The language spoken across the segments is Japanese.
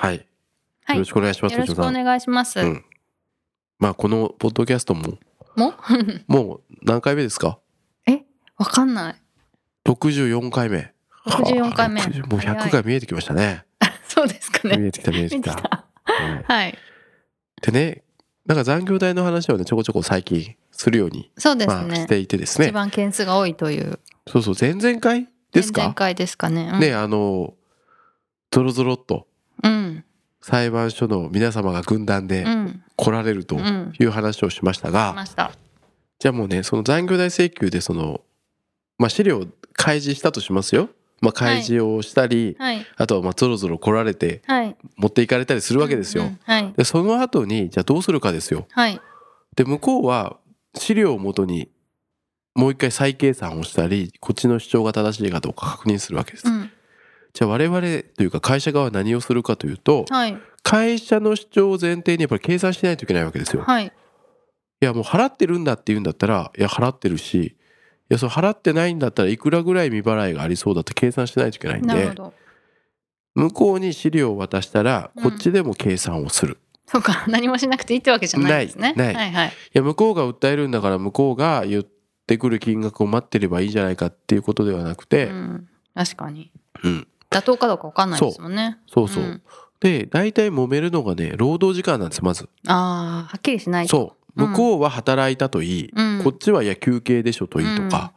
はい、はい。よろしくお願いしますよろしくお願いします、うん。まあこのポッドキャストも？も？もう何回目ですか？え？わかんない。64回目。64回目。はあ60もう早100い回見えてきましたね。そうですかね。見えてきた見えてきた。はいはい。でねなんか残業代の話をねちょこちょこ最近するように、そうですまあ、ねし、ていてです一ね番件数が多いという。そうそう。前々回ですか？前々回ですかね、うん、ねあのゾロゾロっとうん裁判所の皆様が軍団でうん。来られるとうん。いう話をしましたが、しました。じゃあもうねその残業代請求でその、まあ、資料を開示したとしますよ、まあ、開示をしたり、はい。あとはまあゾロゾロ来られてはい。持っていかれたりするわけですよ。うんうんはい。でその後にじゃあどうするかですよ。はい。で向こうは資料をもとにもう一回再計算をしたりこっちの主張が正しいかどうか確認するわけです。うんじゃあ我々というか会社側は何をするかというとはい。会社の主張を前提にやっぱり計算しないといけないわけですよ。はい。いやもう払ってるんだって言うんだったらいや払ってるしいやその払ってないんだったらいくらぐらい未払いがありそうだって計算しないといけないんで向こうに資料を渡したらうん。こっちでも計算をする、そうか何もしなくていいってわけじゃないですね。ないない。はいはい。いや向こうが訴えるんだから向こうが言ってくる金額を待ってればいいじゃないかっていうことではなくて、うん、確かに。うん妥当かどうかわかんないですもんね。そう。そう、ん。で大体揉めるのがね労働時間なんですまず。ああはっきりしないと。そう。向こうは働いたといい、うん。こっちはいや休憩でしょといいとか、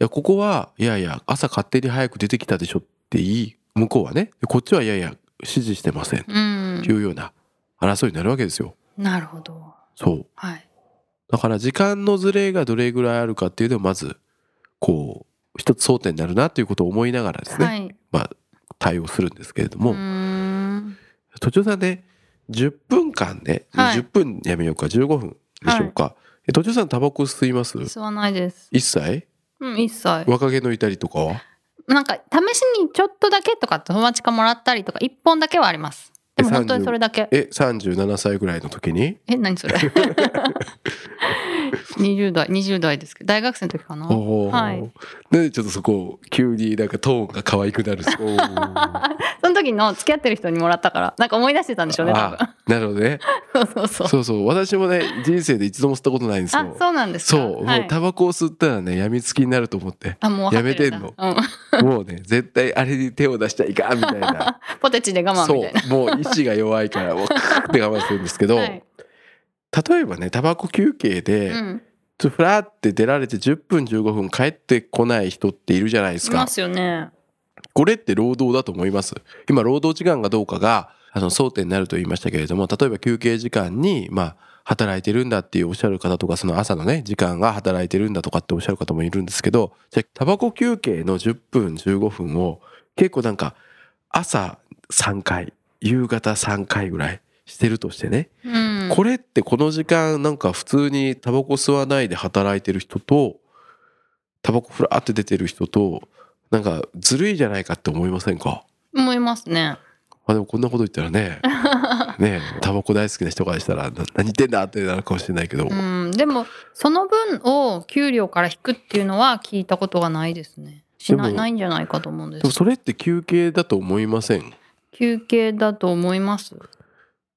いやここはいやいや朝勝手に早く出てきたでしょっていい。向こうはね。こっちはいやいや指示してません。とうん。いうような争いになるわけですよ。なるほど。そう。はい。だから時間のズレがどれぐらいあるかっていうのをまずこう一つ争点になるなということを思いながらですね、はい。まあ対応するんですけれども、途中さんね10分間で、はい。10分やめようか15分でしょうか、え途中さんタバコ吸います？吸わないです。一切？うん一切。若気の至りとかは？なんか試しにちょっとだけとか友達からもらったりとか一本だけはあります。でもえ本当に30それだけ。え37歳ぐらいの時に？え何それ？20代20代ですけど大学生の時かな。はい。なんでちょっとそこ急になんかトーンが可愛くなる その時の付き合ってる人にもらったからなんか思い出してたんでしょうねなるほどね。そうそうそう。そうそう。私もね人生で一度も吸ったことないんですあよそうなんですか？そう、はい。もうタバコを吸ったらねやみつきになると思って。あもうやめてんの。もうね絶対あれに手を出しちゃいかんみたいな。うん、ポテチで我慢そみたいな。う。もう意志が弱いからもうって我慢するんですけど、はい例えばねタバコ休憩で、うん、ちょっとフラーって出られて10分15分帰ってこない人っているじゃないですか。いますよね。これって労働だと思います？今労働時間がどうかがあの争点になると言いましたけれども例えば休憩時間にまあ働いてるんだっていうおっしゃる方とかその朝のね時間が働いてるんだとかっておっしゃる方もいるんですけどじゃあタバコ休憩の10分15分を結構なんか朝3回夕方3回ぐらいしてるとしてね。うん。これってこの時間なんか普通にタバコ吸わないで働いてる人とタバコふらーって出てる人となんかずるいじゃないかって思いませんか？思いますね。あでもこんなこと言ったらね ねタバコ大好きな人からしたらな何言ってんだってなるかもしれないけど、うん。でもその分を給料から引くっていうのは聞いたことがないですね。しないないんじゃないかと思うんででもすそれって休憩だと思いません？休憩だと思います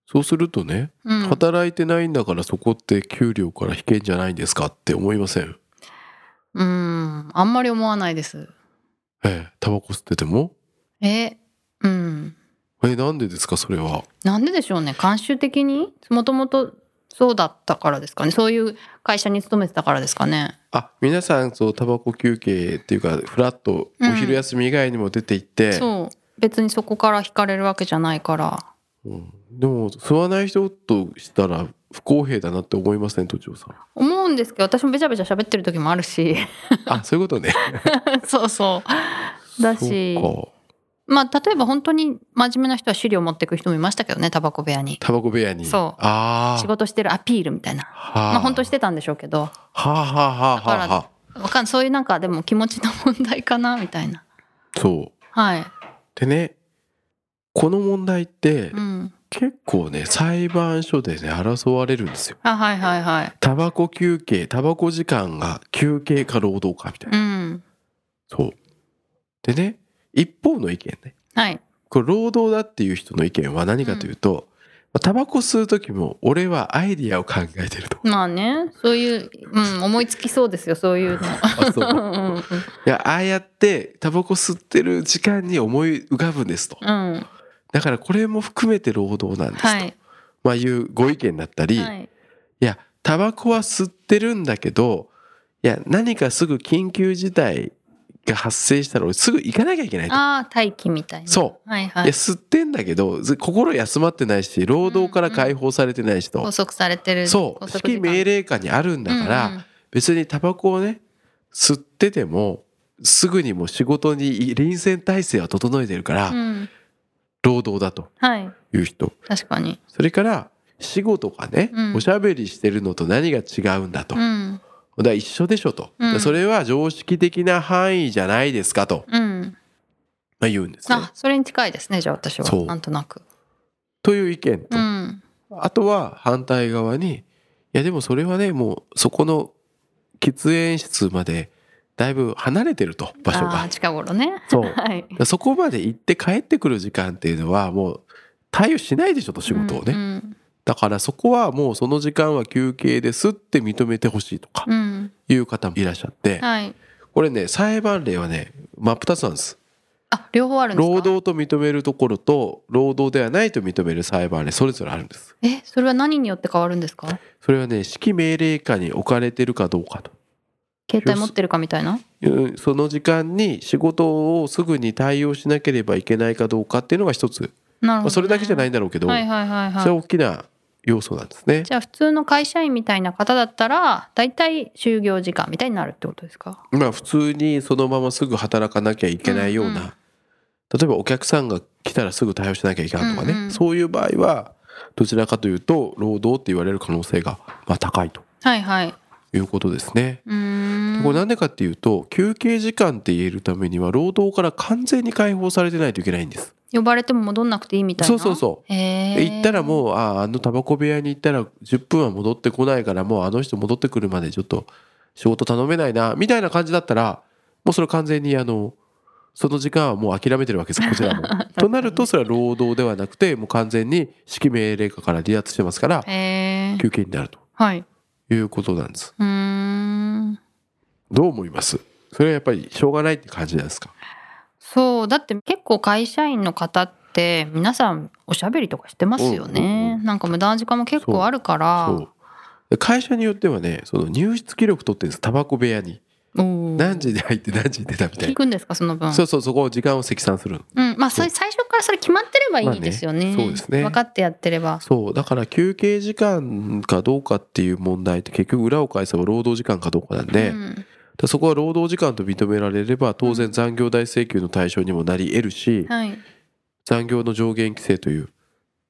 そうするとねうん。働いてないんだからそこって給料から引けんじゃないんですかって思いません？うん。あんまり思わないです。ええ。タバコ吸ってても？えうん。えなんでですかそれは？なんででしょうね。慣習的に？もともとそうだったからですかね。そういう会社に勤めてたからですかね。あ皆さんそうタバコ休憩っていうかフラッとお昼休み以外にも出て行って、そう。別にそこから引かれるわけじゃないから。うんでも吸わない人としたら不公平だなって思いません？都庁さん。思うんですけど私もべちゃべちゃ喋ってる時もあるし。あそういうことね。そうそう。だし。まあ例えば本当に真面目な人は資料持ってく人もいましたけどねタバコ部屋に。タバコ部屋に。そう。ああ。仕事してるアピールみたいな。はあ。まあ本当してたんでしょうけど。はあはあはあはあ。はあ。わかんそういうなんかでも気持ちの問題かなみたいな。そう。はい。でね、この問題ってうん結構ね、裁判所でね、争われるんですよ。あはいはいはいタバコ休憩、タバコ時間が休憩か労働かみたいな。うんそう。でね、一方の意見ね。はいこれ労働だっていう人の意見は何かというと、まあタバコ吸う時も俺はアイディアを考えてると。まあねそういう、うん、思いつきそうですよそういうの あそううんうんいや、ああやってタバコ吸ってる時間に思い浮かぶんですと。うんだからこれも含めて労働なんですと。はい。まあいうご意見だったり、はい。いや、タバコは吸ってるんだけど、いや、何かすぐ緊急事態が発生したら俺すぐ行かなきゃいけないと。ああ待機みたいな。そう。はいはい。いや、吸ってんだけど、ず心休まってないし、労働から解放されてないしと。拘束されてる。そう、指揮命令下にあるんだから、うん。うん別にタバコをね、吸ってても、すぐにもう仕事に臨戦態勢は整えてるから、うん労働だとはい。いう人。確かに。それから、仕事がね、うん。おしゃべりしてるのと何が違うんだと。うん。だ一緒でしょと、うん。それは常識的な範囲じゃないですかと、うん。まあ、言うんですね。あ。それに近いですねじゃあ私は。なんとなく。という意見と、うん。あとは反対側にいやでもそれはねもうそこの喫煙室までだいぶ離れてると場所あがー。近頃ね。そう。はい。そこまで行って帰ってくる時間っていうのはもう対応しないでしょと仕事をね、うんだからそこはもうその時間は休憩ですって認めてほしいとかうん。いう方もいらっしゃって。はい。これね裁判例はね真っ二つなんです。あ両方あるんですか？労働と認めるところと労働ではないと認める裁判例それぞれあるんです。えそれは何によって変わるんですか？それはね指揮命令下に置かれてるかどうかと携帯持ってるかみたいな？その時間に仕事をすぐに対応しなければいけないかどうかっていうのが一つ、なるほどね、まあ、それだけじゃないんだろうけど、はいはいはいそれははい大きな要素なんですね。じゃあ普通の会社員みたいな方だったら大体就業時間みたいになるってことですか？まあ普通にそのまますぐ働かなきゃいけないような、うんうん。例えばお客さんが来たらすぐ対応しなきゃいけないとかね、うんうん。そういう場合はどちらかというと労働って言われる可能性がまあ高いと。はいはいいうことですね。これなんでかっていうと休憩時間って言えるためには労働から完全に解放されてないといけないんです。呼ばれても戻んなくていいみたいな？そうそうそう。行ったらもうああのタバコ部屋に行ったら10分は戻ってこないからもうあの人戻ってくるまでちょっと仕事頼めないなみたいな感じだったらもうそれ完全にあのその時間はもう諦めてるわけです こちらも。となるとそれは労働ではなくてもう完全に指揮命令下から離脱してますから休憩になるとはいいうことなんです。うーん。どう思います？それはやっぱりしょうがないって感じですか？そう。だって結構会社員の方って皆さんおしゃべりとかしてますようんうんね、なんか無駄な時間も結構あるから。会社によってはねその入室記録取ってるんです。タバコ部屋に何時に入って何時に出たみたいな、聞くんですかその分。そうそうそこを時間を積算するの。うん、まあ最初からそれ決まってればいいですよね,、まあねそうですね。分かってやってれば。そうだから休憩時間かどうかっていう問題って結局裏を返せば労働時間かどうかなんで、うん。でそこは労働時間と認められれば当然残業代請求の対象にもなり得るし、はい。残業の上限規制という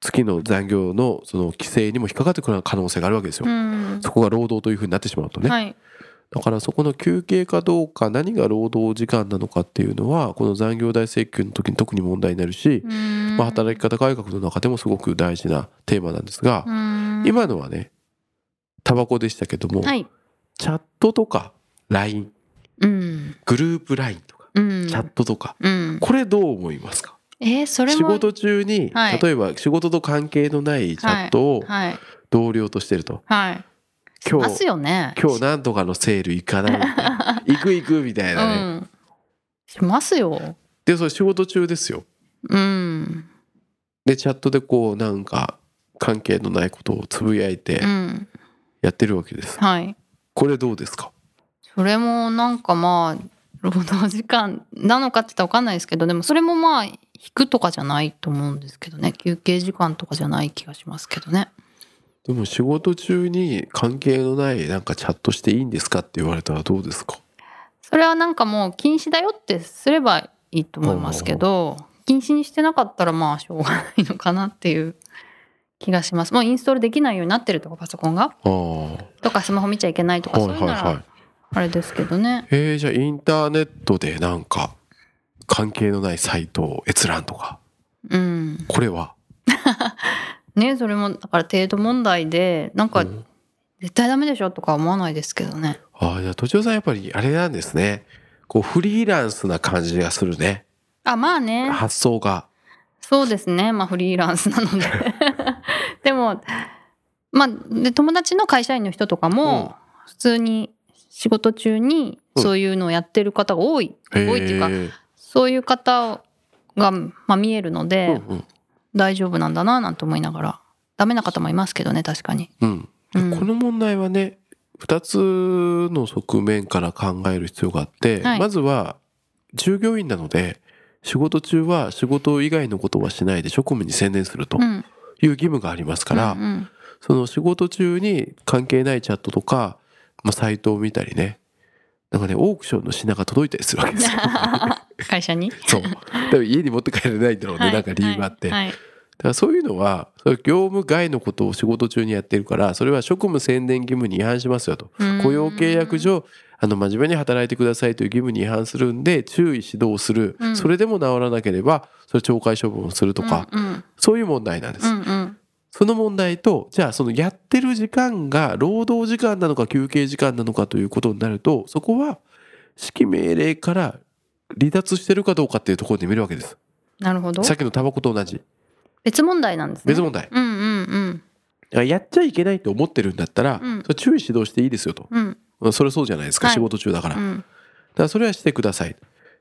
月の残業のその規制にも引っかかってくる可能性があるわけですよ。うん。そこが労働というふうになってしまうとね。はいだからそこの休憩かどうか何が労働時間なのかっていうのはこの残業代請求の時に特に問題になるし、うん。まあ、働き方改革の中でもすごく大事なテーマなんですが、うん。今のはねタバコでしたけども、はい。チャットとか LINE うん。グループ LINE とかうん。チャットとか、うん。これどう思いますか？えーそれも仕事中に、はい。例えば仕事と関係のないチャットをはい。同僚としてると、はい。し今日よね。今日なんとかのセール行かないみたいな。行く行くみたいなね、うん。しますよ。でそれ仕事中ですよ。うん。でチャットでこうなんか関係のないことをつぶやいてうんやってるわけです、はい。これどうですか？それもなんかまあ労働時間なのかって言ったら分かんないですけどでもそれもまあ引くとかじゃないと思うんですけどね。休憩時間とかじゃない気がしますけどねでも仕事中に関係のないなんかチャットしていいんですかって言われたらどうですか？それはなんかもう禁止だよってすればいいと思いますけど禁止にしてなかったらまあしょうがないのかなっていう気がします。もうインストールできないようになってるとかパソコンが？とかスマホ見ちゃいけないとかはいそうい。うあれですけどね。えー、じゃあインターネットでなんか関係のないサイトを閲覧とか。うん。これは？ねそれもだから程度問題でなんかうん。絶対ダメでしょとか思わないですけどね。ああじゃあ都庁さんやっぱりあれなんですね。こうフリーランスな感じがするね。あまあね。発想が。そうですね。まあフリーランスなので。でもまあで友達の会社員の人とかうん。も普通に仕事中にそういうのをやってる方が多い、多いっていうかそういう方が、まあ、見えるので、うん大丈夫なんだななんて思いながら。ダメな方もいますけどね確かに、うん。うん。この問題はね2つの側面から考える必要があって、はい。まずは従業員なので仕事中は仕事以外のことはしないで職務に専念するとうん、いう義務がありますから、うんうん。その仕事中に関係ないチャットとか、まあ、サイトを見たりね。なんかねオークションの品が届いたりするわけですよ。会社に？そう。多分家に持って帰れないんだろうね、はい。なんか理由があって、はい。だからそういうのは業務外のことを仕事中にやってるからそれは職務宣伝義務に違反しますよと。はい雇用契約上あの真面目に働いてくださいという義務に違反するんで注意指導する、うん。それでも治らなければそれ懲戒処分をするとか、うんうん。そういう問題なんです、うんうん。その問題とじゃあそのやってる時間が労働時間なのか休憩時間なのかということになるとそこは指揮命令から離脱してるかどうかっていうところで見るわけです。なるほど。さっきのタバコと同じ。別問題なんですね。別問題。うんうんうん。だからやっちゃいけないと思ってるんだったら、うん。それ注意指導していいですよと。うん。それそうじゃないですか、はい。仕事中だから、だかうんらそれはしてください。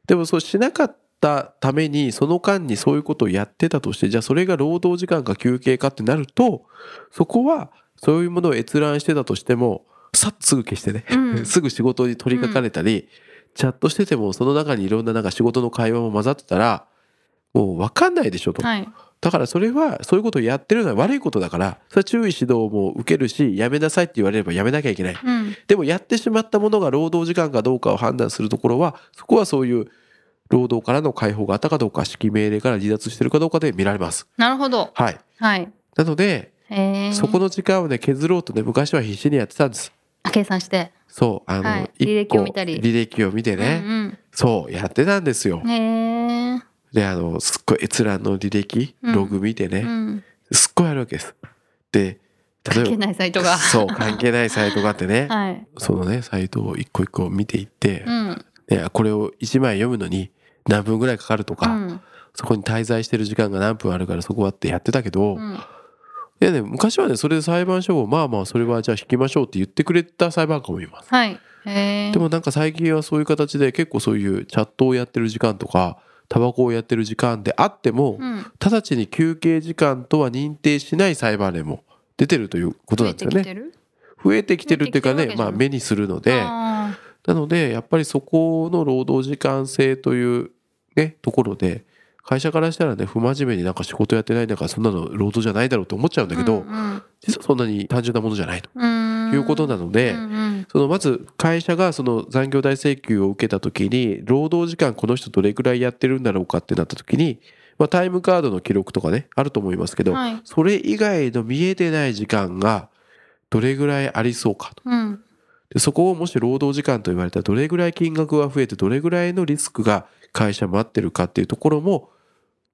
でもそうしなかったためにその間にそういうことをやってたとしてじゃあそれが労働時間か休憩かってなるとそこはそういうものを閲覧してたとしてもさっとすぐ消してね、うん。すぐ仕事に取り掛かれたり、チャットしててもその中にいろんななんか仕事の会話も混ざってたらもう分かんないでしょと、はい。だからそれはそういうことをやってるのは悪いことだからそれは注意指導も受けるしやめなさいって言われればやめなきゃいけない。うん。でもやってしまったものが労働時間かどうかを判断するところはそこはそういう労働からの解放があったかどうか指揮命令から離脱してるかどうかで見られます。なるほど。はい。はい。なのでそこの時間をね削ろうとね昔は必死にやってたんです。計算してそうあの、はい。一履歴を見たり。履歴を見てね、うんそうやってたんですよ。であのすっごい閲覧の履歴うん。ログ見てね、うん。すっごいあるわけです。で関係例えばないサイトが。そう関係ないサイトがあってね、はい。そのねサイトを一個一個見ていって、うん。ね、これを1枚読むのに何分ぐらいかかるとか、うん。そこに滞在してる時間が何分あるからそこはってやってたけど、うんいやね昔はねそれで裁判所をまあまあそれはじゃあ引きましょうって言ってくれた裁判官もいます。はいでもなんか最近はそういう形で結構そういうチャットをやってる時間とかタバコをやってる時間であっても、うん直ちに休憩時間とは認定しない裁判例も出てるということなんですよね。てきてる？増えてきてるっていうかねまあ目にするので。あなのでやっぱりそこの労働時間制というねところで会社からしたらね不真面目になんか仕事やってないんだからそんなの労働じゃないだろうと思っちゃうんだーけど、うん。実はそんなに単純なものじゃないと。うん。いうことなので、うんうん。そのまず会社がその残業代請求を受けた時に労働時間この人どれくらいやってるんだろうかってなった時に、まあ、タイムカードの記録とかねあると思いますけど、はい。それ以外の見えてない時間がどれぐらいありそうかと。うん。でそこをもし労働時間と言われたらどれぐらい金額が増えてどれぐらいのリスクが会社待ってるかっていうところも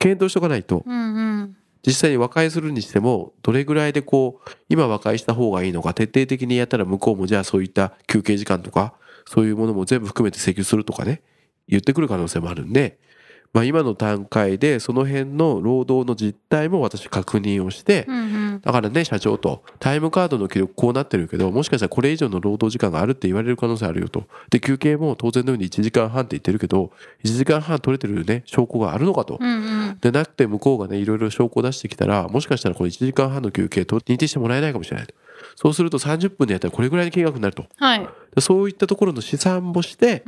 検討しとかないと。うんうん。実際に和解するにしてもどれぐらいでこう今和解した方がいいのか徹底的にやったら向こうもじゃあそういった休憩時間とかそういうものも全部含めて請求するとかね言ってくる可能性もあるんで、まあ、今の段階でその辺の労働の実態も私確認をしてうんうんだからね社長と。タイムカードの記録こうなってるけどもしかしたらこれ以上の労働時間があるって言われる可能性あるよと。で休憩も当然のように1時間半って言ってるけど1時間半取れてるね証拠があるのかと。うんうん。でなくて向こうがねいろいろ証拠を出してきたらもしかしたらこれ1時間半の休憩と認定してもらえないかもしれないと。そうすると30分でやったらこれぐらいの金額になると。はい。でそういったところの試算もして、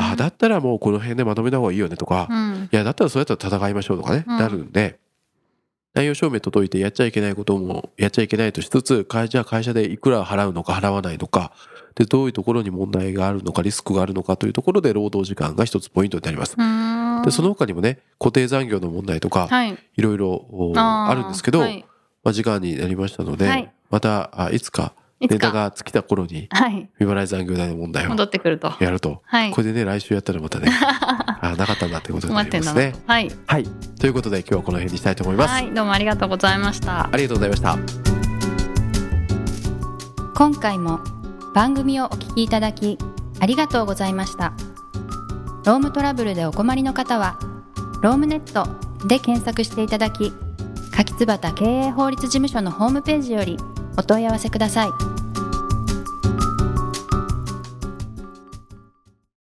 あだったらもうこの辺でまとめた方がいいよねとか、うん。いやだったらそうやったら戦いましょうとかね、うん。なるんで内容証明届いてやっちゃいけないこともやっちゃいけないとしつつ会じゃあ会社でいくら払うのか払わないのかでどういうところに問題があるのかリスクがあるのかというところで労働時間が一つポイントになります。でその他にもね固定残業の問題とか、はい。いろいろおあるんですけど、はい。まあ、時間になりましたので、はい。またいつかネタが尽きた頃にはい。未払い残業代の問題を戻ってくると。やると、はい。これでね来週やったらまたね あなかったんだってことになりますね。と。はい。はい。ということで今日はこの辺にしたいと思います。はい。どうもありがとうございました。ありがとうございました。今回も番組をお聞きいただきありがとうございました。ロームトラブルでお困りの方はロームネットで検索していただき柿椿経営法律事務所のホームページよりお問い合わせください。